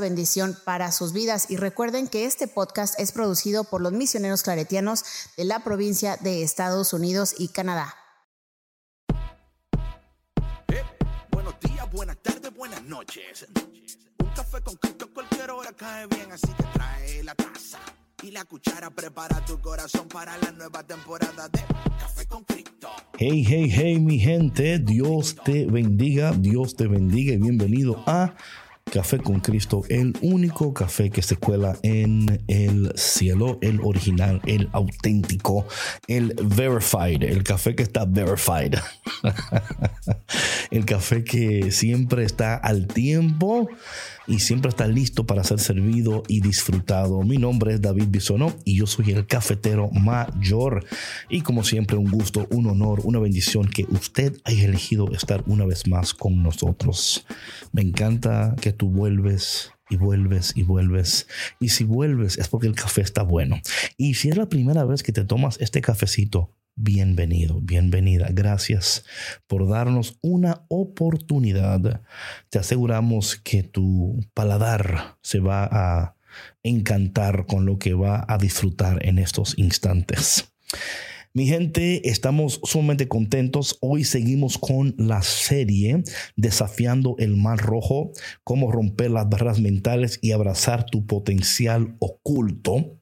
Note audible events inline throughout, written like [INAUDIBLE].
bendición para sus vidas. Y recuerden que este podcast es producido por los misioneros claretianos de la provincia de Estados Unidos y Canadá. Eh, buenos días, buenas tardes, buenas noches. Un café con Cristo cualquier hora cae bien, así que trae la taza y la cuchara. Prepara tu corazón para la nueva temporada de Café con Cristo. Hey, hey, hey, mi gente, Dios te bendiga, Dios te bendiga y bienvenido a Café con Cristo, el único café que se cuela en el cielo, el original, el auténtico, el verified, el café que está verified. [LAUGHS] el café que siempre está al tiempo y siempre está listo para ser servido y disfrutado. Mi nombre es David Bisonó y yo soy el cafetero mayor. Y como siempre, un gusto, un honor, una bendición que usted haya elegido estar una vez más con nosotros. Me encanta que tú vuelves y vuelves y vuelves. Y si vuelves es porque el café está bueno. Y si es la primera vez que te tomas este cafecito, bienvenido, bienvenida. Gracias por darnos una oportunidad. Te aseguramos que tu paladar se va a encantar con lo que va a disfrutar en estos instantes. Mi gente, estamos sumamente contentos. Hoy seguimos con la serie Desafiando el Mar Rojo, cómo romper las barreras mentales y abrazar tu potencial oculto.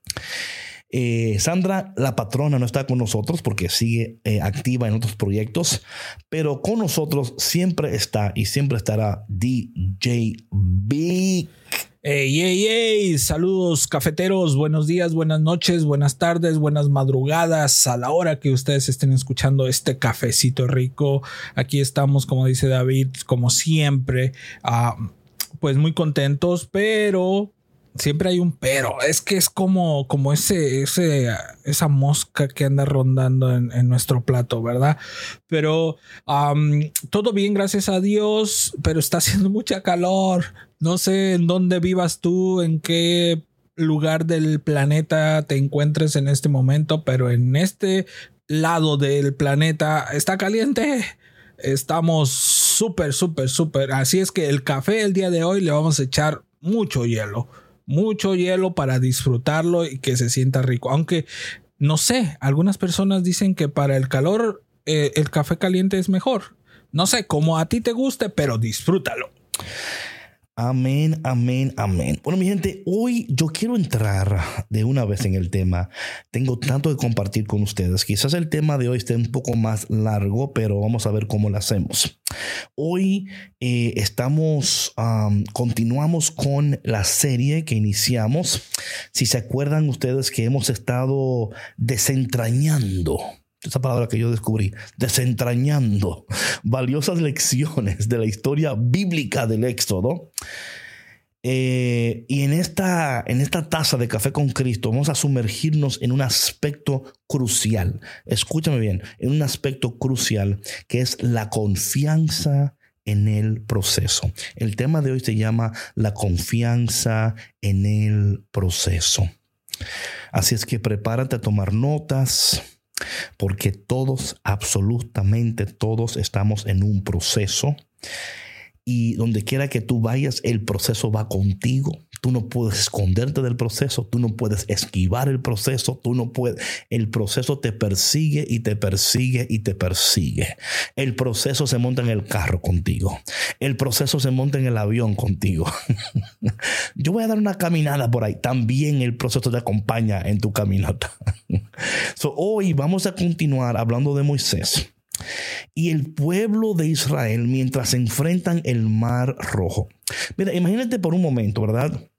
Eh, Sandra, la patrona, no está con nosotros porque sigue eh, activa en otros proyectos, pero con nosotros siempre está y siempre estará DJ Big. Hey, hey, hey, saludos cafeteros, buenos días, buenas noches, buenas tardes, buenas madrugadas, a la hora que ustedes estén escuchando este cafecito rico. Aquí estamos, como dice David, como siempre, ah, pues muy contentos, pero siempre hay un pero. Es que es como, como ese, ese, esa mosca que anda rondando en, nuestro plato, ¿verdad? Pero todo bien, gracias a Dios, pero está [LAUGHS] haciendo mucha calor. No sé en dónde vivas tú, en qué lugar del planeta te encuentres en este momento, pero en este lado del planeta está caliente. Estamos súper, súper, súper. Así es que el café el día de hoy le vamos a echar mucho hielo mucho hielo para disfrutarlo y que se sienta rico. Aunque, no sé, algunas personas dicen que para el calor eh, el café caliente es mejor. No sé, como a ti te guste, pero disfrútalo. Amén, amén, amén. Bueno, mi gente, hoy yo quiero entrar de una vez en el tema. Tengo tanto que compartir con ustedes. Quizás el tema de hoy esté un poco más largo, pero vamos a ver cómo lo hacemos. Hoy eh, estamos, continuamos con la serie que iniciamos. Si se acuerdan ustedes que hemos estado desentrañando esa palabra que yo descubrí, desentrañando valiosas lecciones de la historia bíblica del Éxodo. Eh, y en esta, en esta taza de café con Cristo vamos a sumergirnos en un aspecto crucial. Escúchame bien, en un aspecto crucial que es la confianza en el proceso. El tema de hoy se llama la confianza en el proceso. Así es que prepárate a tomar notas porque todos, absolutamente todos estamos en un proceso y donde quiera que tú vayas, el proceso va contigo. Tú no puedes esconderte del proceso, tú no puedes esquivar el proceso, tú no puedes, el proceso te persigue y te persigue y te persigue. El proceso se monta en el carro contigo. El proceso se monta en el avión contigo. [LAUGHS] Yo voy a dar una caminada por ahí. También el proceso te acompaña en tu caminata. [LAUGHS] hoy vamos a continuar hablando de Moisés y el pueblo de Israel mientras enfrentan el mar rojo. Mira, imagínate por un momento, ¿verdad?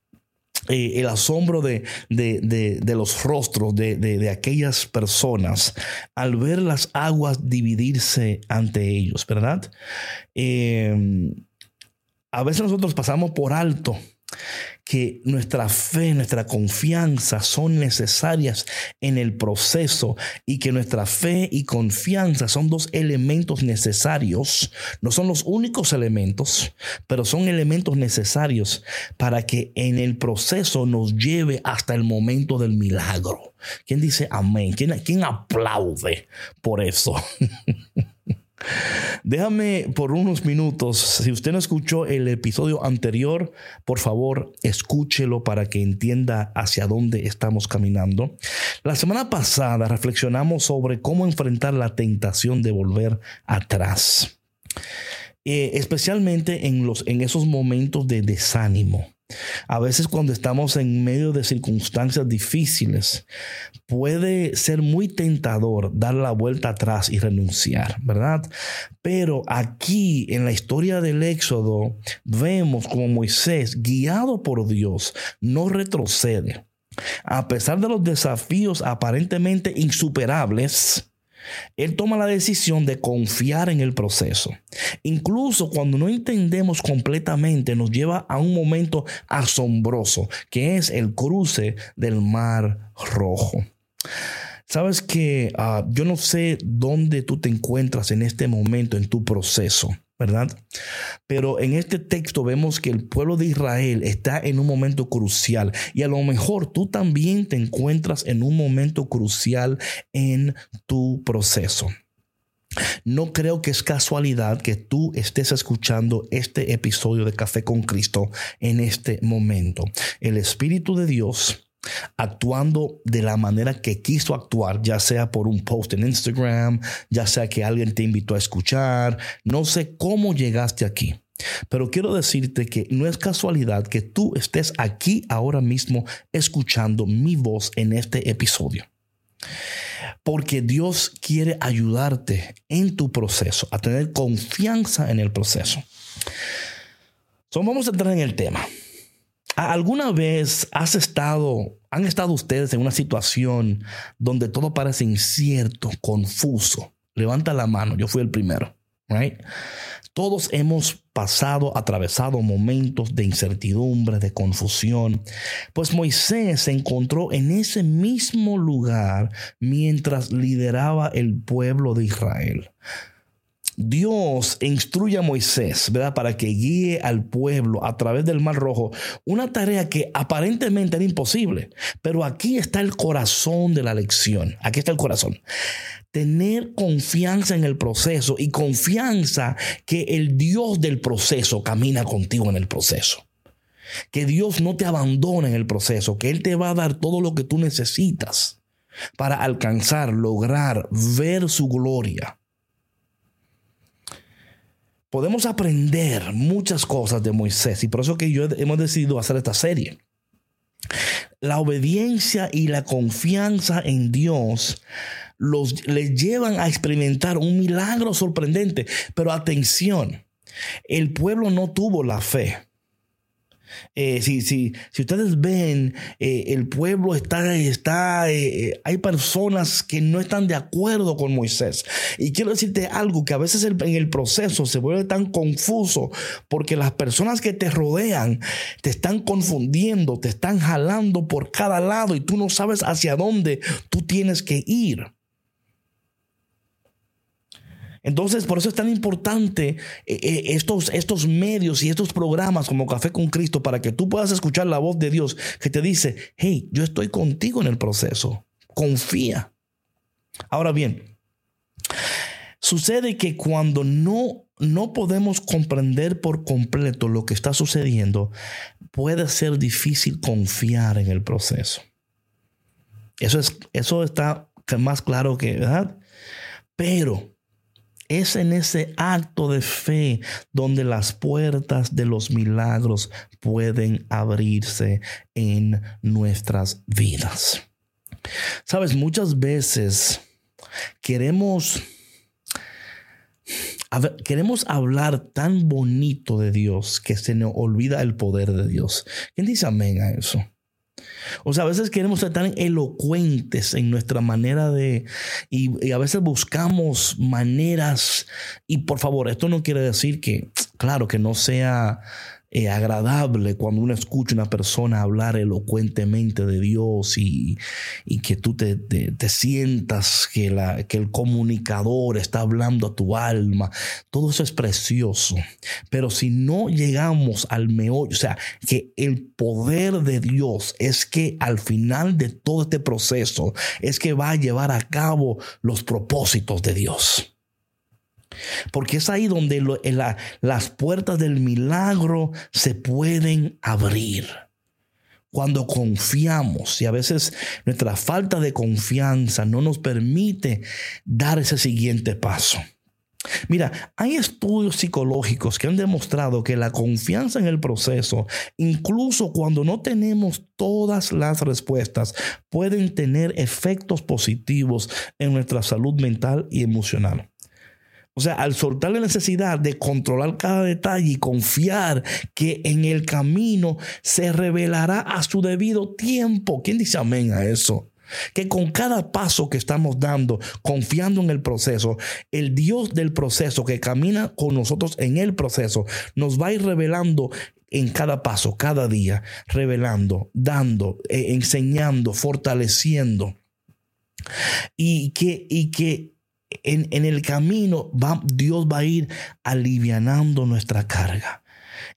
Eh, el asombro de, los rostros de, aquellas personas al ver las aguas dividirse ante ellos, ¿verdad? Eh, a veces nosotros pasamos por alto que nuestra fe, nuestra confianza son necesarias en el proceso y que nuestra fe y confianza son dos elementos necesarios, no son los únicos elementos, pero son elementos necesarios para que en el proceso nos lleve hasta el momento del milagro. ¿Quién dice amén? ¿Quién, quién aplaude por eso? [LAUGHS] Déjame por unos minutos, si usted no escuchó el episodio anterior, por favor escúchelo para que entienda hacia dónde estamos caminando. La semana pasada reflexionamos sobre cómo enfrentar la tentación de volver atrás, eh, especialmente en, los, en esos momentos de desánimo. A veces cuando estamos en medio de circunstancias difíciles, puede ser muy tentador dar la vuelta atrás y renunciar, ¿verdad? Pero aquí en la historia del Éxodo vemos como Moisés, guiado por Dios, no retrocede. A pesar de los desafíos aparentemente insuperables, él toma la decisión de confiar en el proceso. Incluso cuando no entendemos completamente, nos lleva a un momento asombroso, que es el cruce del Mar Rojo. Sabes que ah, yo no sé dónde tú te encuentras en este momento en tu proceso. ¿Verdad? Pero en este texto vemos que el pueblo de Israel está en un momento crucial y a lo mejor tú también te encuentras en un momento crucial en tu proceso. No creo que es casualidad que tú estés escuchando este episodio de Café con Cristo en este momento. El Espíritu de Dios actuando de la manera que quiso actuar, ya sea por un post en Instagram, ya sea que alguien te invitó a escuchar, no sé cómo llegaste aquí. Pero quiero decirte que no es casualidad que tú estés aquí ahora mismo escuchando mi voz en este episodio. Porque Dios quiere ayudarte en tu proceso, a tener confianza en el proceso. So, vamos a entrar en el tema. ¿Alguna vez has estado, han estado ustedes en una situación donde todo parece incierto, confuso? Levanta la mano, yo fui el primero? Todos hemos pasado, atravesado momentos de incertidumbre, de confusión. Pues Moisés se encontró en ese mismo lugar mientras lideraba el pueblo de Israel. Dios instruye a Moisés, ¿verdad? Para que guíe al pueblo a través del Mar Rojo. Una tarea que aparentemente era imposible. Pero aquí está el corazón de la lección. Aquí está el corazón. Tener confianza en el proceso y confianza que el Dios del proceso camina contigo en el proceso. Que Dios no te abandona en el proceso, que Él te va a dar todo lo que tú necesitas para alcanzar, lograr, ver su gloria podemos aprender muchas cosas de Moisés y por eso que yo hemos decidido hacer esta serie. La obediencia y la confianza en Dios los, les llevan a experimentar un milagro sorprendente. Pero atención, el pueblo no tuvo la fe. Eh, si, si, ustedes ven, eh, el pueblo está, está eh, hay personas que no están de acuerdo con Moisés. Y quiero decirte algo, que a veces en el proceso se vuelve tan confuso porque las personas que te rodean te están confundiendo, te están jalando por cada lado y tú no sabes hacia dónde tú tienes que ir. Entonces, por eso es tan importante eh, eh, estos, estos medios y estos programas como Café con Cristo para que tú puedas escuchar la voz de Dios que te dice, hey, yo estoy contigo en el proceso, confía. Ahora bien, sucede que cuando no, no podemos comprender por completo lo que está sucediendo, puede ser difícil confiar en el proceso. Eso, es, eso está más claro que, ¿verdad? Pero es en ese acto de fe donde las puertas de los milagros pueden abrirse en nuestras vidas. Sabes, muchas veces queremos, queremos hablar tan bonito de Dios que se nos olvida el poder de Dios. ¿Quién dice amén a eso? O sea, a veces queremos ser tan elocuentes en nuestra manera de... Y, a veces buscamos maneras... Y por favor, esto no quiere decir que, claro, que no sea... eh, agradable cuando uno escucha a una persona hablar elocuentemente de Dios y, que tú te, sientas que, la, que el comunicador está hablando a tu alma. Todo eso es precioso. Pero si no llegamos al meollo, o sea, que el poder de Dios es que al final de todo este proceso es que va a llevar a cabo los propósitos de Dios. Porque es ahí donde las puertas del milagro se pueden abrir. Cuando confiamos y a veces nuestra falta de confianza no nos permite dar ese siguiente paso. Mira, hay estudios psicológicos que han demostrado que la confianza en el proceso, incluso cuando no tenemos todas las respuestas, pueden tener efectos positivos en nuestra salud mental y emocional. O sea, al soltar la necesidad de controlar cada detalle y confiar que en el camino se revelará a su debido tiempo. ¿Quién dice amén a eso? Que con cada paso que estamos dando, confiando en el proceso, el Dios del proceso que camina con nosotros en el proceso, nos va a ir revelando en cada paso, cada día, revelando, dando, eh, enseñando, fortaleciendo. Y que, y que en, el camino Dios va a ir alivianando nuestra carga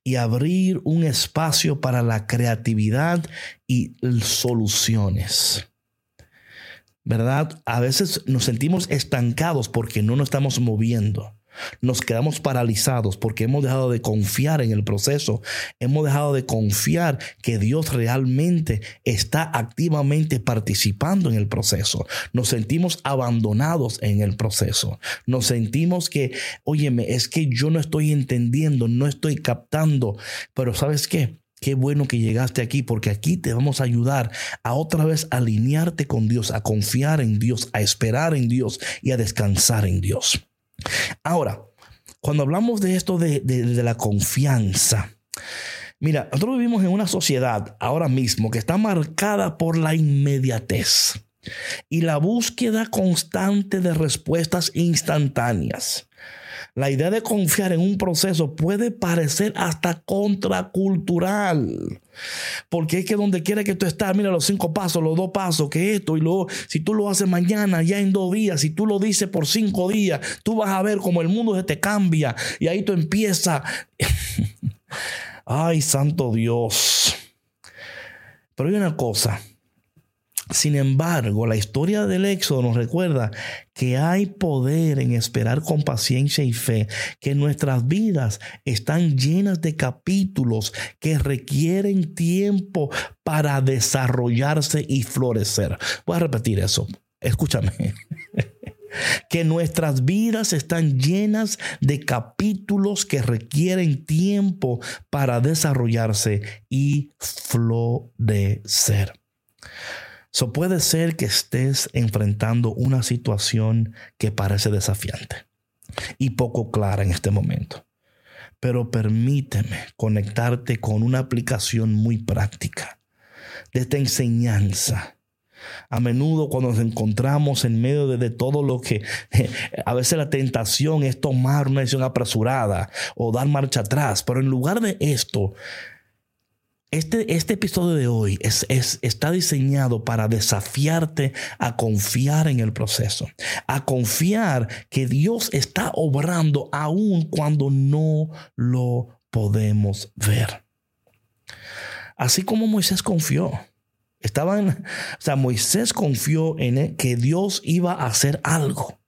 y abrir un espacio para la creatividad y soluciones. ¿Verdad? A veces nos sentimos estancados porque no nos estamos moviendo. Nos quedamos paralizados porque hemos dejado de confiar en el proceso. Hemos dejado de confiar que Dios realmente está activamente participando en el proceso. Nos sentimos abandonados en el proceso. Nos sentimos que, óyeme, es que yo no estoy entendiendo, no estoy captando. Pero ¿sabes qué? Qué bueno que llegaste aquí porque aquí te vamos a ayudar a otra vez alinearte con Dios, a confiar en Dios, a esperar en Dios y a descansar en Dios. Ahora, cuando hablamos de esto de, la confianza, mira, nosotros vivimos en una sociedad ahora mismo que está marcada por la inmediatez y la búsqueda constante de respuestas instantáneas. La idea de confiar en un proceso puede parecer hasta contracultural. Porque es que donde quiera que tú estás, mira los cinco pasos, los dos pasos, que esto y luego, si tú lo haces mañana, ya en dos días, si tú lo dices por cinco días, tú vas a ver cómo el mundo se te cambia y ahí tú empiezas. [LAUGHS] Ay, santo Dios. Pero hay una cosa. Sin embargo, la historia del Éxodo nos recuerda que hay poder en esperar con paciencia y fe, que nuestras vidas están llenas de capítulos que requieren tiempo para desarrollarse y florecer. Voy a repetir eso. Escúchame. [LAUGHS] que nuestras vidas están llenas de capítulos que requieren tiempo para desarrollarse y florecer. So puede ser que estés enfrentando una situación que parece desafiante y poco clara en este momento. Pero permíteme conectarte con una aplicación muy práctica de esta enseñanza. A menudo cuando nos encontramos en medio de, de, todo lo que [LAUGHS] a veces la tentación es tomar una decisión apresurada o dar marcha atrás, pero en lugar de esto, este, este, episodio de hoy es, está diseñado para desafiarte a confiar en el proceso, a confiar que Dios está obrando aún cuando no lo podemos ver. Así como Moisés confió. Estaban, o sea, Moisés confió en que Dios iba a hacer algo.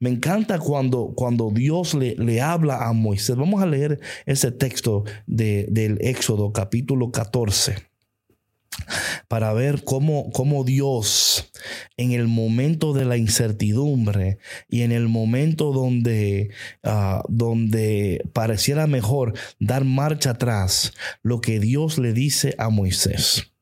Me encanta cuando, cuando Dios le, le, habla a Moisés. Vamos a leer ese texto de, del Éxodo capítulo 14 para ver cómo, cómo, Dios en el momento de la incertidumbre y en el momento donde, uh, donde pareciera mejor dar marcha atrás, lo que Dios le dice a Moisés.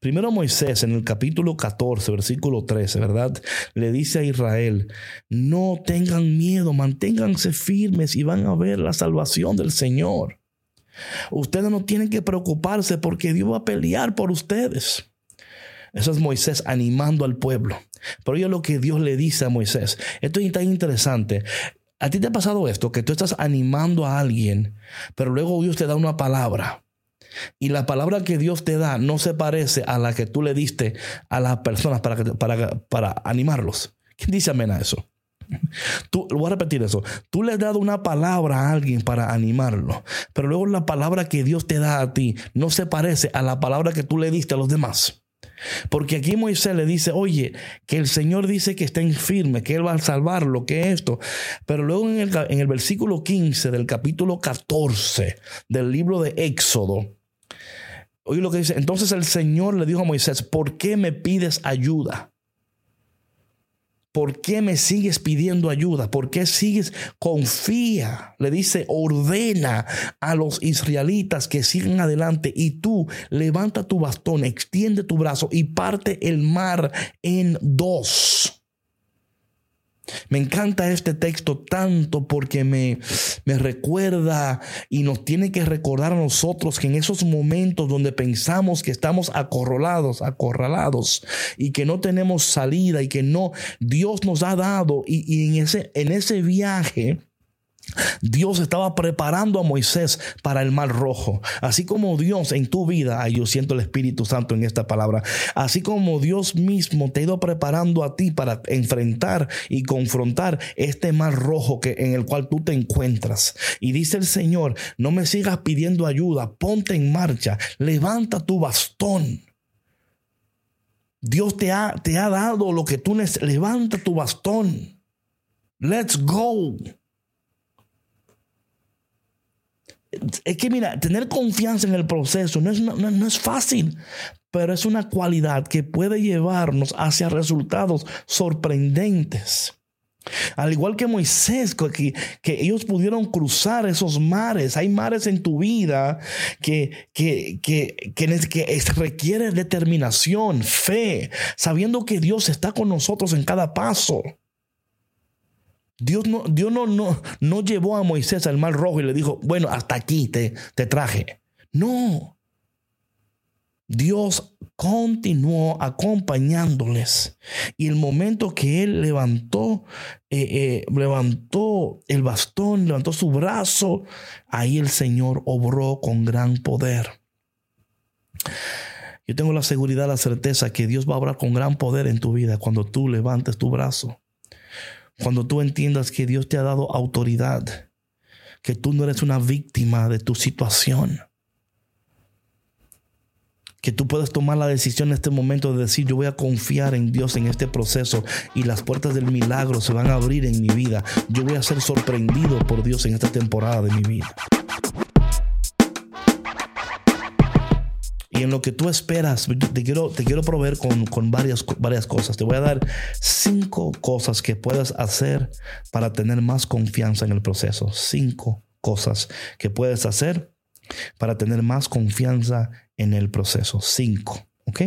Primero Moisés en el capítulo 14, versículo 13, ¿verdad? Le dice a Israel, no tengan miedo, manténganse firmes y van a ver la salvación del Señor. Ustedes no tienen que preocuparse porque Dios va a pelear por ustedes. Eso es Moisés animando al pueblo. Pero oye lo que Dios le dice a Moisés. Esto es tan interesante. ¿A ti te ha pasado esto? Que tú estás animando a alguien, pero luego Dios te da una palabra. Y la palabra que Dios te da no se parece a la que tú le diste a las personas para, para, para animarlos. ¿Quién dice amén a eso? Tú, voy a repetir eso. Tú le has dado una palabra a alguien para animarlo, pero luego la palabra que Dios te da a ti no se parece a la palabra que tú le diste a los demás. Porque aquí Moisés le dice, oye, que el Señor dice que estén firmes, que Él va a salvarlo, que esto. Pero luego en el, en el versículo 15 del capítulo 14 del libro de Éxodo, oye lo que dice, entonces el Señor le dijo a Moisés, ¿por qué me pides ayuda? ¿Por qué me sigues pidiendo ayuda? ¿Por qué sigues? Confía, le dice, ordena a los israelitas que sigan adelante y tú levanta tu bastón, extiende tu brazo y parte el mar en dos. Me encanta este texto tanto porque me, me, recuerda y nos tiene que recordar a nosotros que en esos momentos donde pensamos que estamos acorralados, acorralados y que no tenemos salida y que no, Dios nos ha dado y, y en, ese, en ese viaje Dios estaba preparando a Moisés para el mar rojo. Así como Dios en tu vida, ay, yo siento el Espíritu Santo en esta palabra, así como Dios mismo te ha ido preparando a ti para enfrentar y confrontar este mar rojo que, en el cual tú te encuentras. Y dice el Señor, no me sigas pidiendo ayuda, ponte en marcha, levanta tu bastón. Dios te ha, te ha dado lo que tú necesitas, levanta tu bastón. Let's go. Es que mira, tener confianza en el proceso no es, no, es fácil, pero es una cualidad que puede llevarnos hacia resultados sorprendentes. Al igual que Moisés, que, que, ellos pudieron cruzar esos mares. Hay mares en tu vida que, que, que, que, requiere determinación, fe, sabiendo que Dios está con nosotros en cada paso. Dios no, Dios no, no, no llevó a Moisés al mar rojo y le dijo, bueno, hasta aquí te, te traje. No. Dios continuó acompañándoles. Y el momento que él levantó, eh, eh, levantó el bastón, levantó su brazo, ahí el Señor obró con gran poder. Yo tengo la seguridad, la certeza que Dios va a obrar con gran poder en tu vida cuando tú levantes tu brazo. Cuando tú entiendas que Dios te ha dado autoridad, que tú no eres una víctima de tu situación, que tú puedes tomar la decisión en este momento de decir, yo voy a confiar en Dios en este proceso y las puertas del milagro se van a abrir en mi vida. Yo voy a ser sorprendido por Dios en esta temporada de mi vida. En lo que tú esperas, te quiero, te quiero proveer con, con varias, varias cosas. Te voy a dar cinco cosas que puedes hacer para tener más confianza en el proceso. Cinco cosas que puedes hacer para tener más confianza en el proceso. Cinco. ¿Ok?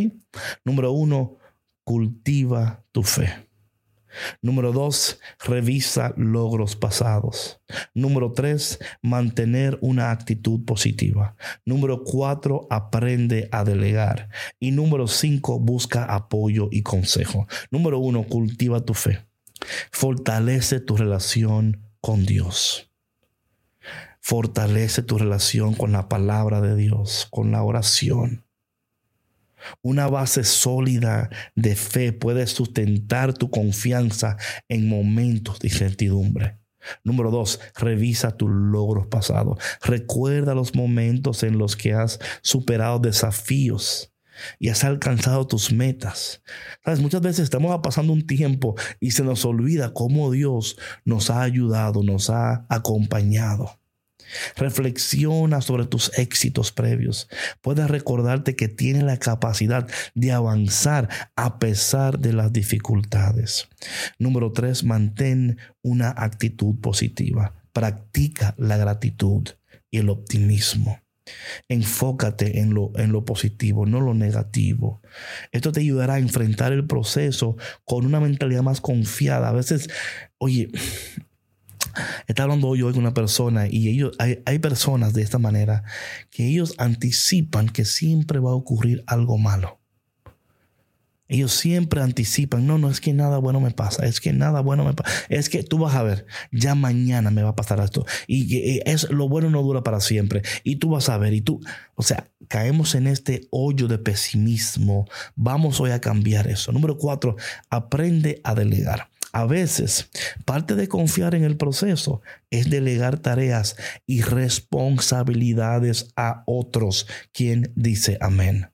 Número uno, cultiva tu fe. Número dos, revisa logros pasados. Número tres, mantener una actitud positiva. Número cuatro, aprende a delegar. Y número cinco, busca apoyo y consejo. Número uno, cultiva tu fe. Fortalece tu relación con Dios. Fortalece tu relación con la palabra de Dios, con la oración. Una base sólida de fe puede sustentar tu confianza en momentos de incertidumbre. Número dos, revisa tus logros pasados. Recuerda los momentos en los que has superado desafíos y has alcanzado tus metas. Sabes, muchas veces estamos pasando un tiempo y se nos olvida cómo Dios nos ha ayudado, nos ha acompañado. Reflexiona sobre tus éxitos previos. Puedes recordarte que tienes la capacidad de avanzar a pesar de las dificultades. Número tres, mantén una actitud positiva. Practica la gratitud y el optimismo. Enfócate en lo, en lo positivo, no lo negativo. Esto te ayudará a enfrentar el proceso con una mentalidad más confiada. A veces, oye, Está hablando hoy con una persona y ellos, hay, hay personas de esta manera que ellos anticipan que siempre va a ocurrir algo malo. Ellos siempre anticipan, no, no es que nada bueno me pasa, es que nada bueno me pasa, es que tú vas a ver, ya mañana me va a pasar esto y es lo bueno no dura para siempre y tú vas a ver y tú, o sea, caemos en este hoyo de pesimismo, vamos hoy a cambiar eso. Número cuatro, aprende a delegar. A veces, parte de confiar en el proceso es delegar tareas y responsabilidades a otros. quien dice amén?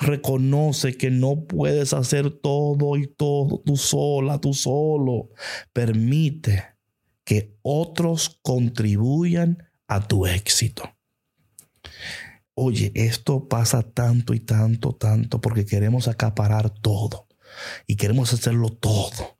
Reconoce que no puedes hacer todo y todo tú sola, tú solo. Permite que otros contribuyan a tu éxito. Oye, esto pasa tanto y tanto, tanto porque queremos acaparar todo y queremos hacerlo todo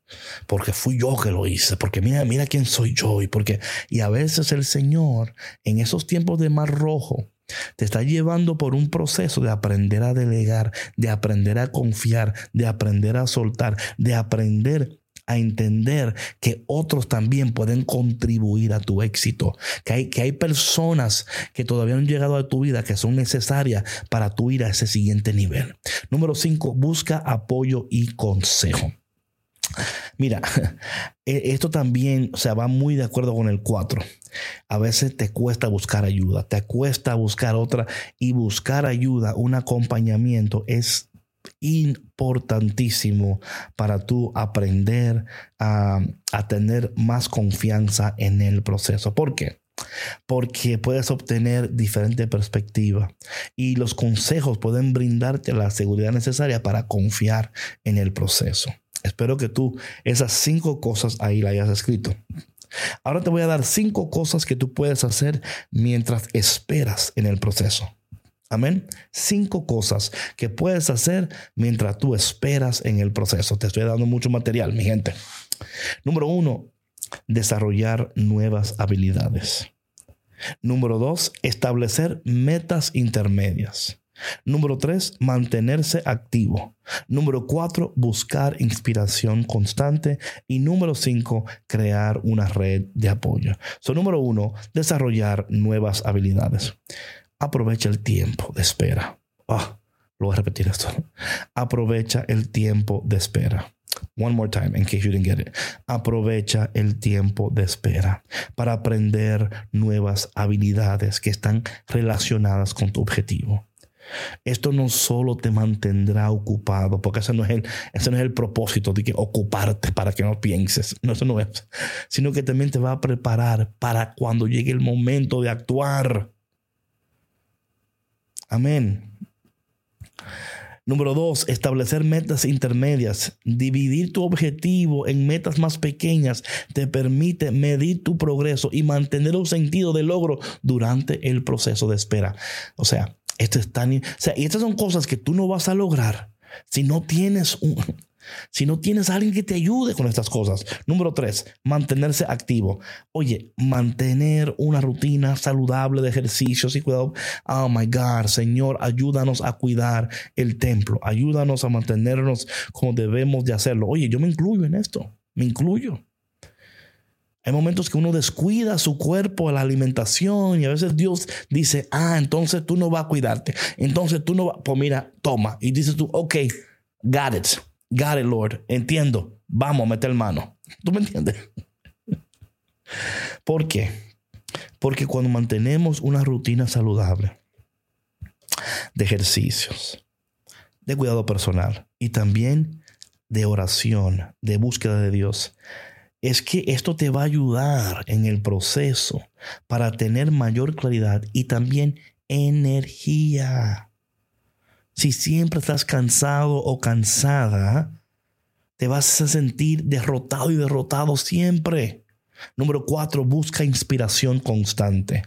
porque fui yo que lo hice, porque mira, mira quién soy yo y porque y a veces el Señor en esos tiempos de mar rojo te está llevando por un proceso de aprender a delegar, de aprender a confiar, de aprender a soltar, de aprender a entender que otros también pueden contribuir a tu éxito, que hay, que hay personas que todavía no han llegado a tu vida que son necesarias para tu ir a ese siguiente nivel. Número cinco, busca apoyo y consejo. Mira, [LAUGHS] e, esto también o sea, va muy de acuerdo con el 4. A veces te cuesta buscar ayuda, te cuesta buscar otra y buscar ayuda, un acompañamiento es importantísimo para tú aprender a, a tener más confianza en el proceso. ¿Por qué? porque puedes obtener diferente perspectiva y los consejos pueden brindarte la seguridad necesaria para confiar en el proceso. Espero que tú esas cinco cosas ahí la hayas escrito. Ahora te voy a dar cinco cosas que tú puedes hacer mientras esperas en el proceso. Amén. Cinco cosas que puedes hacer mientras tú esperas en el proceso. Te estoy dando mucho material, mi gente. Número uno, desarrollar nuevas habilidades. Número dos, establecer metas intermedias. Número tres, mantenerse activo. Número cuatro, buscar inspiración constante. Y número cinco, crear una red de apoyo. So, número uno, desarrollar nuevas habilidades. Aprovecha el tiempo de espera. Ah, lo voy a repetir esto. Aprovecha el tiempo de espera. One more time, in case you didn't get it. Aprovecha el tiempo de espera para aprender nuevas habilidades que están relacionadas con tu objetivo. Esto no solo te mantendrá ocupado, porque ese no es el, ese no es el propósito de que ocuparte para que no pienses. No, eso no es. Sino que también te va a preparar para cuando llegue el momento de actuar. Amén. Número dos, establecer metas intermedias. Dividir tu objetivo en metas más pequeñas te permite medir tu progreso y mantener un sentido de logro durante el proceso de espera. O sea, esto es tan, o sea, y estas son cosas que tú no vas a lograr si no tienes un, si no tienes a alguien que te ayude con estas cosas. Número tres, mantenerse activo. Oye, mantener una rutina saludable de ejercicios y cuidado. Oh my God, Señor, ayúdanos a cuidar el templo. Ayúdanos a mantenernos como debemos de hacerlo. Oye, yo me incluyo en esto. Me incluyo. Hay momentos que uno descuida su cuerpo, la alimentación, y a veces Dios dice, ah, entonces tú no vas a cuidarte. Entonces tú no vas, pues mira, toma. Y dices tú, ok, got it, got it, Lord, entiendo, vamos a meter mano. ¿Tú me entiendes? ¿Por qué? Porque cuando mantenemos una rutina saludable de ejercicios, de cuidado personal y también de oración, de búsqueda de Dios, es que esto te va a ayudar en el proceso para tener mayor claridad y también energía. Si siempre estás cansado o cansada, te vas a sentir derrotado y derrotado siempre. Número cuatro, busca inspiración constante.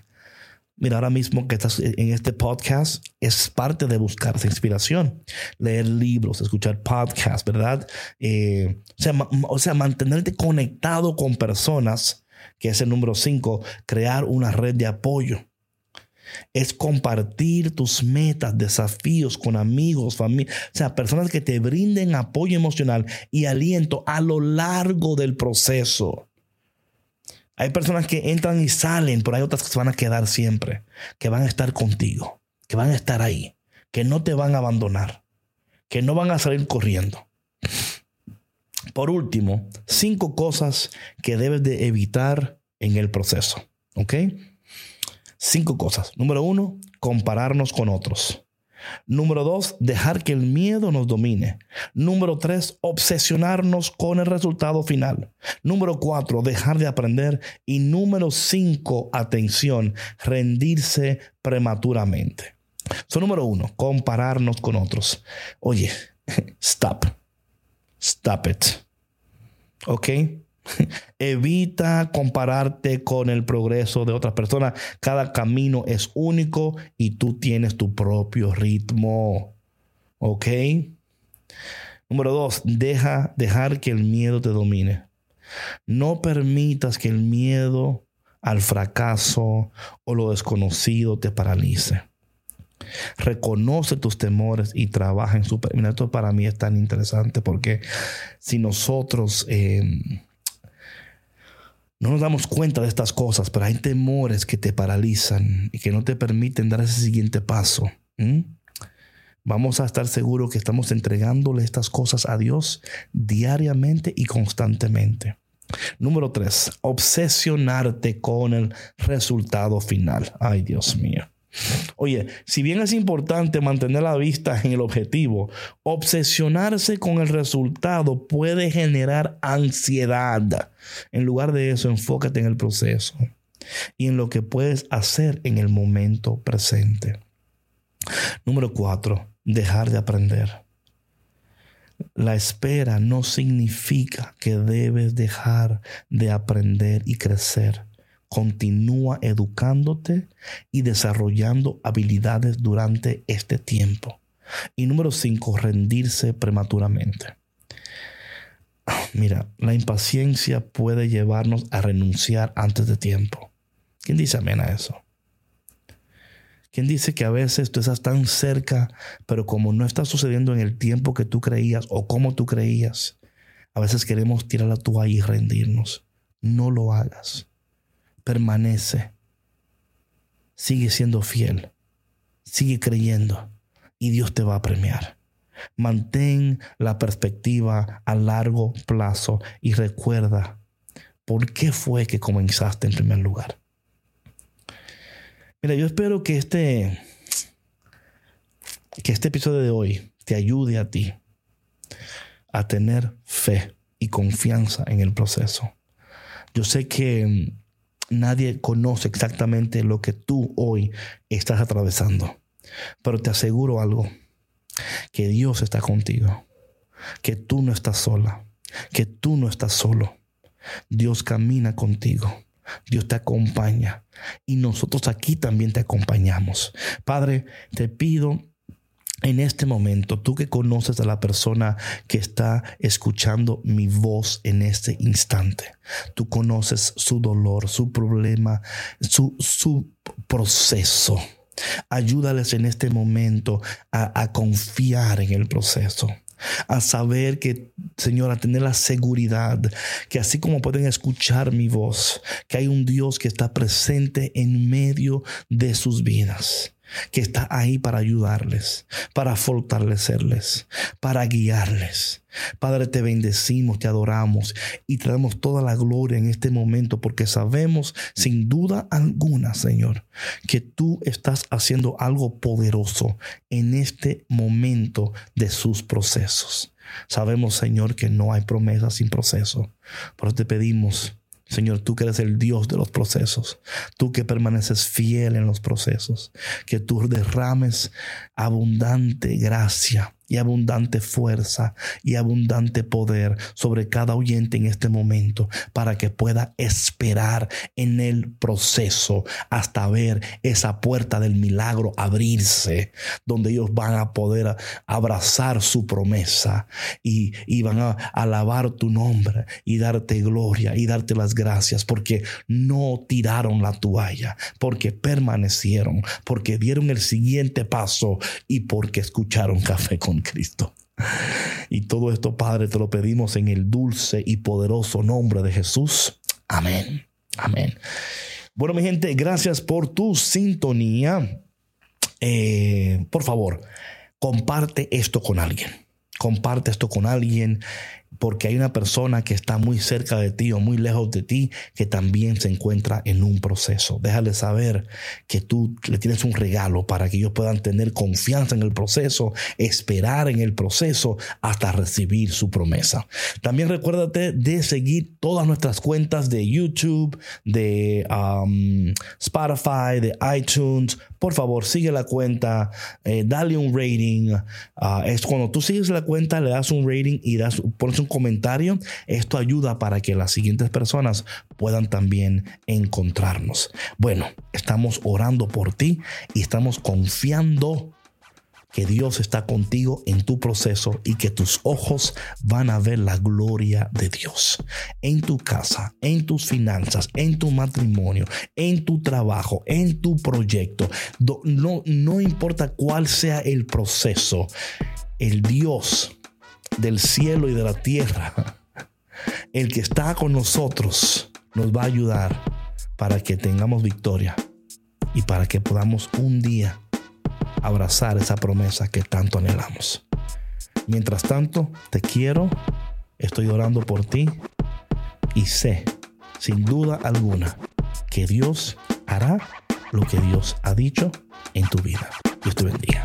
Mira, ahora mismo que estás en este podcast es parte de buscar inspiración. Leer libros, escuchar podcasts, ¿verdad? Eh, o, sea, o sea, mantenerte conectado con personas, que es el número cinco, crear una red de apoyo. Es compartir tus metas, desafíos con amigos, familia, o sea, personas que te brinden apoyo emocional y aliento a lo largo del proceso. Hay personas que entran y salen, pero hay otras que se van a quedar siempre, que van a estar contigo, que van a estar ahí, que no te van a abandonar, que no van a salir corriendo. Por último, cinco cosas que debes de evitar en el proceso. ¿Ok? Cinco cosas. Número uno, compararnos con otros. Número dos, dejar que el miedo nos domine. Número tres, obsesionarnos con el resultado final. Número cuatro, dejar de aprender. Y número cinco, atención, rendirse prematuramente. So, número uno, compararnos con otros. Oye, [LAUGHS] stop. Stop it. ¿Ok? [LAUGHS] Evita compararte con el progreso de otras personas. Cada camino es único y tú tienes tu propio ritmo. ¿Ok? Número dos, deja dejar que el miedo te domine. No permitas que el miedo al fracaso o lo desconocido te paralice. Reconoce tus temores y trabaja en su... Esto para mí es tan interesante porque si nosotros... Eh, no nos damos cuenta de estas cosas, pero hay temores que te paralizan y que no te permiten dar ese siguiente paso. Vamos a estar seguros que estamos entregándole estas cosas a Dios diariamente y constantemente. Número tres, obsesionarte con el resultado final. Ay, Dios mío. Oye, si bien es importante mantener la vista en el objetivo, obsesionarse con el resultado puede generar ansiedad. En lugar de eso, enfócate en el proceso y en lo que puedes hacer en el momento presente. Número cuatro, dejar de aprender. La espera no significa que debes dejar de aprender y crecer. Continúa educándote y desarrollando habilidades durante este tiempo. Y número cinco, rendirse prematuramente. Mira, la impaciencia puede llevarnos a renunciar antes de tiempo. ¿Quién dice amén a eso? ¿Quién dice que a veces tú estás tan cerca, pero como no está sucediendo en el tiempo que tú creías o como tú creías, a veces queremos tirar la toalla y rendirnos? No lo hagas permanece. Sigue siendo fiel. Sigue creyendo y Dios te va a premiar. Mantén la perspectiva a largo plazo y recuerda por qué fue que comenzaste en primer lugar. Mira, yo espero que este que este episodio de hoy te ayude a ti a tener fe y confianza en el proceso. Yo sé que Nadie conoce exactamente lo que tú hoy estás atravesando. Pero te aseguro algo, que Dios está contigo, que tú no estás sola, que tú no estás solo. Dios camina contigo. Dios te acompaña y nosotros aquí también te acompañamos. Padre, te pido en este momento, tú que conoces a la persona que está escuchando mi voz en este instante, tú conoces su dolor, su problema, su, su proceso. Ayúdales en este momento a, a confiar en el proceso a saber que, Señor, a tener la seguridad que así como pueden escuchar mi voz, que hay un Dios que está presente en medio de sus vidas que está ahí para ayudarles, para fortalecerles, para guiarles. Padre, te bendecimos, te adoramos y te damos toda la gloria en este momento porque sabemos sin duda alguna, Señor, que tú estás haciendo algo poderoso en este momento de sus procesos. Sabemos, Señor, que no hay promesa sin proceso, pero te pedimos Señor, tú que eres el Dios de los procesos, tú que permaneces fiel en los procesos, que tú derrames abundante gracia y abundante fuerza y abundante poder sobre cada oyente en este momento para que pueda esperar en el proceso hasta ver esa puerta del milagro abrirse, donde ellos van a poder abrazar su promesa y, y van a alabar tu nombre y darte gloria y darte las gracias porque no tiraron la toalla, porque permanecieron, porque dieron el siguiente paso y porque escucharon café con Cristo. Y todo esto, Padre, te lo pedimos en el dulce y poderoso nombre de Jesús. Amén. Amén. Bueno, mi gente, gracias por tu sintonía. Eh, por favor, comparte esto con alguien. Comparte esto con alguien porque hay una persona que está muy cerca de ti o muy lejos de ti que también se encuentra en un proceso. Déjale saber que tú le tienes un regalo para que ellos puedan tener confianza en el proceso, esperar en el proceso hasta recibir su promesa. También recuérdate de seguir todas nuestras cuentas de YouTube, de um, Spotify, de iTunes. Por favor, sigue la cuenta, eh, dale un rating. Uh, es cuando tú sigues la cuenta, le das un rating y das, pones un comentario. Esto ayuda para que las siguientes personas puedan también encontrarnos. Bueno, estamos orando por ti y estamos confiando que Dios está contigo en tu proceso y que tus ojos van a ver la gloria de Dios en tu casa, en tus finanzas, en tu matrimonio, en tu trabajo, en tu proyecto. No, no importa cuál sea el proceso, el Dios del cielo y de la tierra, el que está con nosotros, nos va a ayudar para que tengamos victoria y para que podamos un día abrazar esa promesa que tanto anhelamos. Mientras tanto, te quiero, estoy orando por ti y sé, sin duda alguna, que Dios hará lo que Dios ha dicho en tu vida. Dios te bendiga.